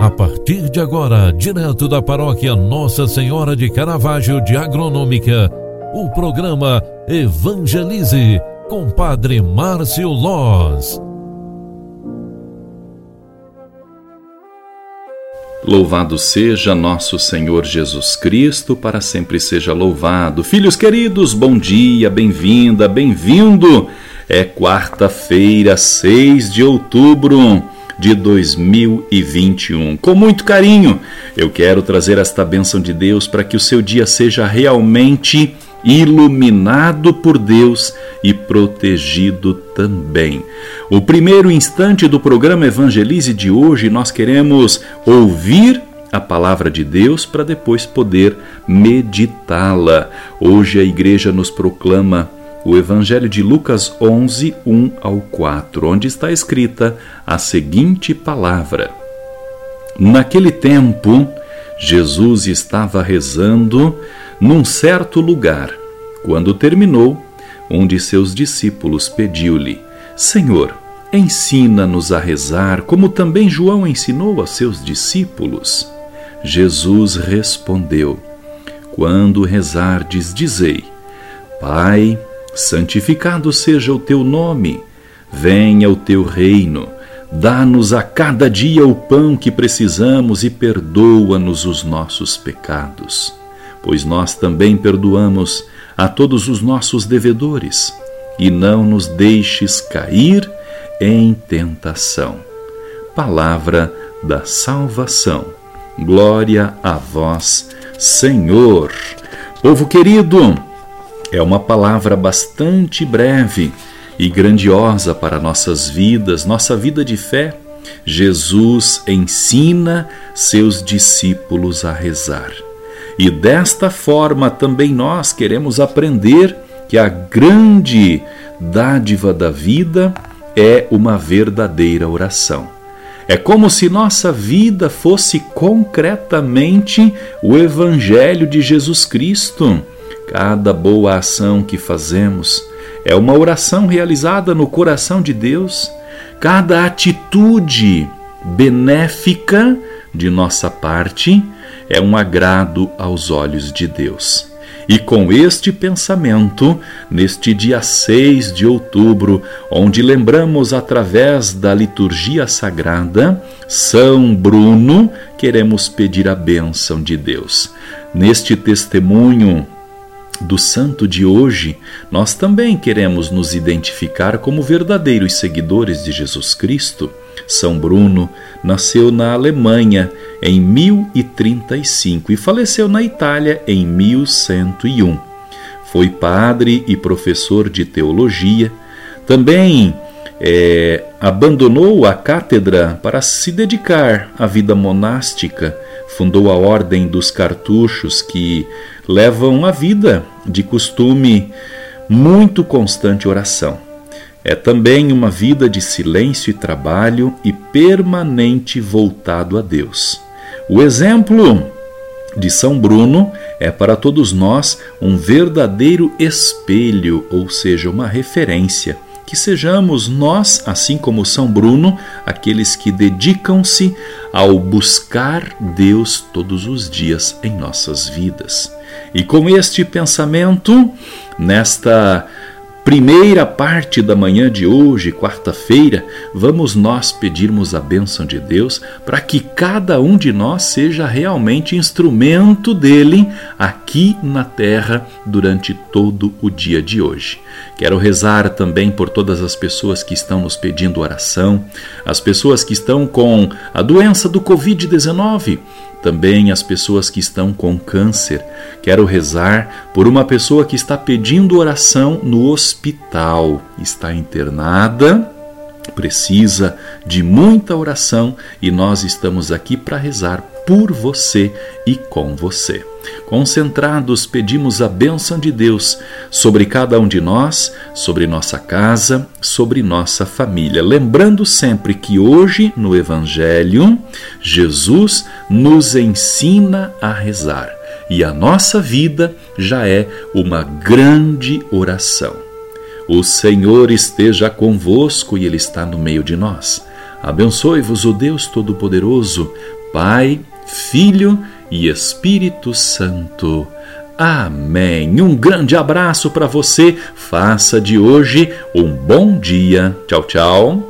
A partir de agora, direto da paróquia Nossa Senhora de Caravaggio de Agronômica, o programa Evangelize com Padre Márcio Loz. Louvado seja nosso Senhor Jesus Cristo, para sempre seja louvado. Filhos queridos, bom dia, bem-vinda, bem-vindo. É quarta-feira, 6 de outubro de 2021. Com muito carinho, eu quero trazer esta bênção de Deus para que o seu dia seja realmente iluminado por Deus e protegido também. O primeiro instante do programa Evangelize de hoje, nós queremos ouvir a palavra de Deus para depois poder meditá-la. Hoje a igreja nos proclama o Evangelho de Lucas 11, 1 ao 4, onde está escrita a seguinte palavra: Naquele tempo, Jesus estava rezando num certo lugar. Quando terminou, um de seus discípulos pediu-lhe: Senhor, ensina-nos a rezar, como também João ensinou a seus discípulos. Jesus respondeu: Quando rezardes, dizei: Pai, santificado seja o teu nome, venha o teu reino, dá-nos a cada dia o pão que precisamos e perdoa-nos os nossos pecados, pois nós também perdoamos a todos os nossos devedores, e não nos deixes cair em tentação. Palavra da salvação. Glória a vós, Senhor. Povo querido, é uma palavra bastante breve e grandiosa para nossas vidas, nossa vida de fé. Jesus ensina seus discípulos a rezar. E desta forma também nós queremos aprender que a grande dádiva da vida é uma verdadeira oração. É como se nossa vida fosse concretamente o Evangelho de Jesus Cristo Cada boa ação que fazemos é uma oração realizada no coração de Deus. Cada atitude benéfica de nossa parte é um agrado aos olhos de Deus. E com este pensamento, neste dia 6 de outubro, onde lembramos através da liturgia sagrada São Bruno, queremos pedir a bênção de Deus. Neste testemunho do santo de hoje, nós também queremos nos identificar como verdadeiros seguidores de Jesus Cristo. São Bruno nasceu na Alemanha em 1035 e faleceu na Itália em 1101. Foi padre e professor de teologia. Também é, abandonou a cátedra para se dedicar à vida monástica. Fundou a Ordem dos Cartuchos, que levam a vida de costume muito constante oração. É também uma vida de silêncio e trabalho e permanente voltado a Deus. O exemplo de São Bruno é para todos nós um verdadeiro espelho, ou seja, uma referência que sejamos nós, assim como São Bruno, aqueles que dedicam-se ao buscar Deus todos os dias em nossas vidas. E com este pensamento, nesta primeira parte da manhã de hoje, quarta-feira, vamos nós pedirmos a bênção de Deus para que cada um de nós seja realmente instrumento dele aqui na terra durante todo o dia de hoje. Quero rezar também por todas as pessoas que estão nos pedindo oração, as pessoas que estão com a doença do Covid-19 também as pessoas que estão com câncer. Quero rezar por uma pessoa que está pedindo oração no hospital, está internada, precisa de muita oração e nós estamos aqui para rezar por você e com você. Concentrados, pedimos a bênção de Deus sobre cada um de nós, sobre nossa casa, sobre nossa família. Lembrando sempre que hoje no Evangelho, Jesus nos ensina a rezar e a nossa vida já é uma grande oração. O Senhor esteja convosco e Ele está no meio de nós. Abençoe-vos o Deus Todo-Poderoso, Pai, Filho e Espírito Santo. Amém. Um grande abraço para você. Faça de hoje um bom dia. Tchau, tchau.